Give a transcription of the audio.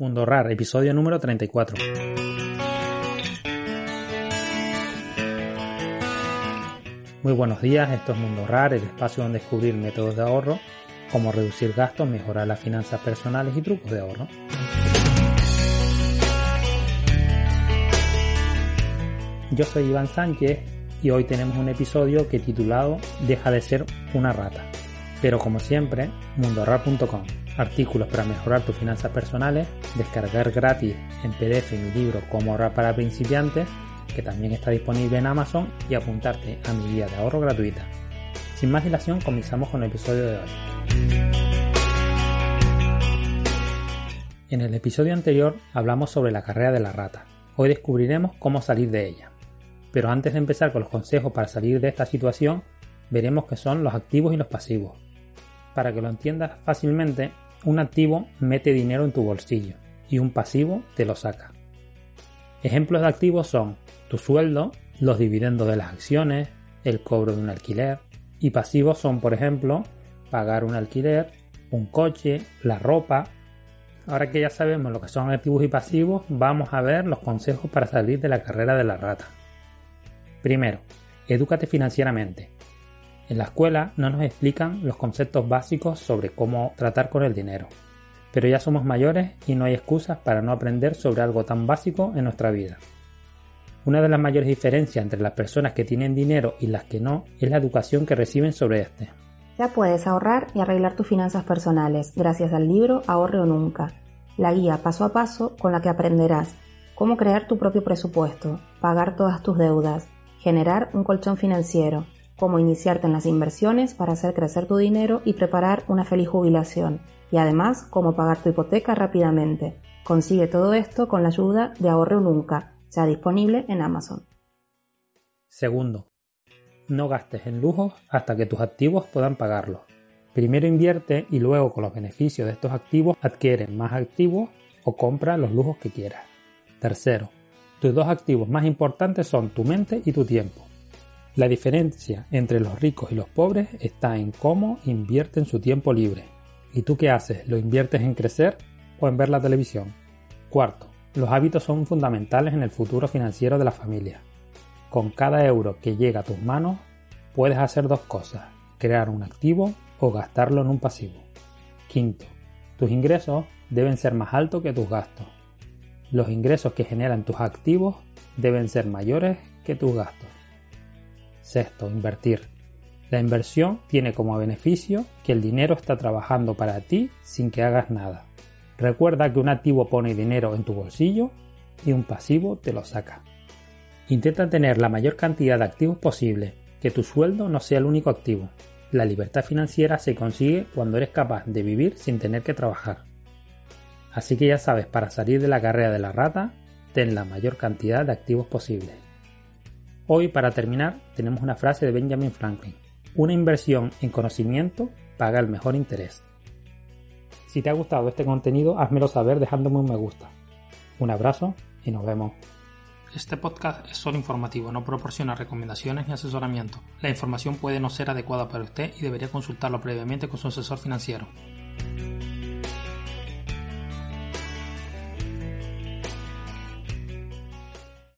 Mundo Rar, episodio número 34. Muy buenos días, esto es Mundo Rar, el espacio donde descubrir métodos de ahorro, cómo reducir gastos, mejorar las finanzas personales y trucos de ahorro. Yo soy Iván Sánchez y hoy tenemos un episodio que titulado Deja de ser una rata. Pero como siempre, mundorar.com. Artículos para mejorar tus finanzas personales, descargar gratis en PDF mi libro Cómo ahorrar para principiantes, que también está disponible en Amazon, y apuntarte a mi guía de ahorro gratuita. Sin más dilación, comenzamos con el episodio de hoy. En el episodio anterior hablamos sobre la carrera de la rata. Hoy descubriremos cómo salir de ella. Pero antes de empezar con los consejos para salir de esta situación, veremos qué son los activos y los pasivos. Para que lo entiendas fácilmente, un activo mete dinero en tu bolsillo y un pasivo te lo saca. Ejemplos de activos son tu sueldo, los dividendos de las acciones, el cobro de un alquiler, y pasivos son, por ejemplo, pagar un alquiler, un coche, la ropa. Ahora que ya sabemos lo que son activos y pasivos, vamos a ver los consejos para salir de la carrera de la rata. Primero, edúcate financieramente. En la escuela no nos explican los conceptos básicos sobre cómo tratar con el dinero. Pero ya somos mayores y no hay excusas para no aprender sobre algo tan básico en nuestra vida. Una de las mayores diferencias entre las personas que tienen dinero y las que no es la educación que reciben sobre este. Ya puedes ahorrar y arreglar tus finanzas personales gracias al libro Ahorre o Nunca, la guía paso a paso con la que aprenderás cómo crear tu propio presupuesto, pagar todas tus deudas, generar un colchón financiero, cómo iniciarte en las inversiones para hacer crecer tu dinero y preparar una feliz jubilación, y además cómo pagar tu hipoteca rápidamente. Consigue todo esto con la ayuda de Ahorre Nunca, ya disponible en Amazon. Segundo, no gastes en lujos hasta que tus activos puedan pagarlos. Primero invierte y luego con los beneficios de estos activos adquiere más activos o compra los lujos que quieras. Tercero, tus dos activos más importantes son tu mente y tu tiempo. La diferencia entre los ricos y los pobres está en cómo invierten su tiempo libre. ¿Y tú qué haces? ¿Lo inviertes en crecer o en ver la televisión? Cuarto, los hábitos son fundamentales en el futuro financiero de la familia. Con cada euro que llega a tus manos, puedes hacer dos cosas, crear un activo o gastarlo en un pasivo. Quinto, tus ingresos deben ser más altos que tus gastos. Los ingresos que generan tus activos deben ser mayores que tus gastos. Sexto, invertir. La inversión tiene como beneficio que el dinero está trabajando para ti sin que hagas nada. Recuerda que un activo pone dinero en tu bolsillo y un pasivo te lo saca. Intenta tener la mayor cantidad de activos posible, que tu sueldo no sea el único activo. La libertad financiera se consigue cuando eres capaz de vivir sin tener que trabajar. Así que ya sabes, para salir de la carrera de la rata, ten la mayor cantidad de activos posible. Hoy, para terminar, tenemos una frase de Benjamin Franklin. Una inversión en conocimiento paga el mejor interés. Si te ha gustado este contenido, házmelo saber dejándome un me gusta. Un abrazo y nos vemos. Este podcast es solo informativo, no proporciona recomendaciones ni asesoramiento. La información puede no ser adecuada para usted y debería consultarlo previamente con su asesor financiero.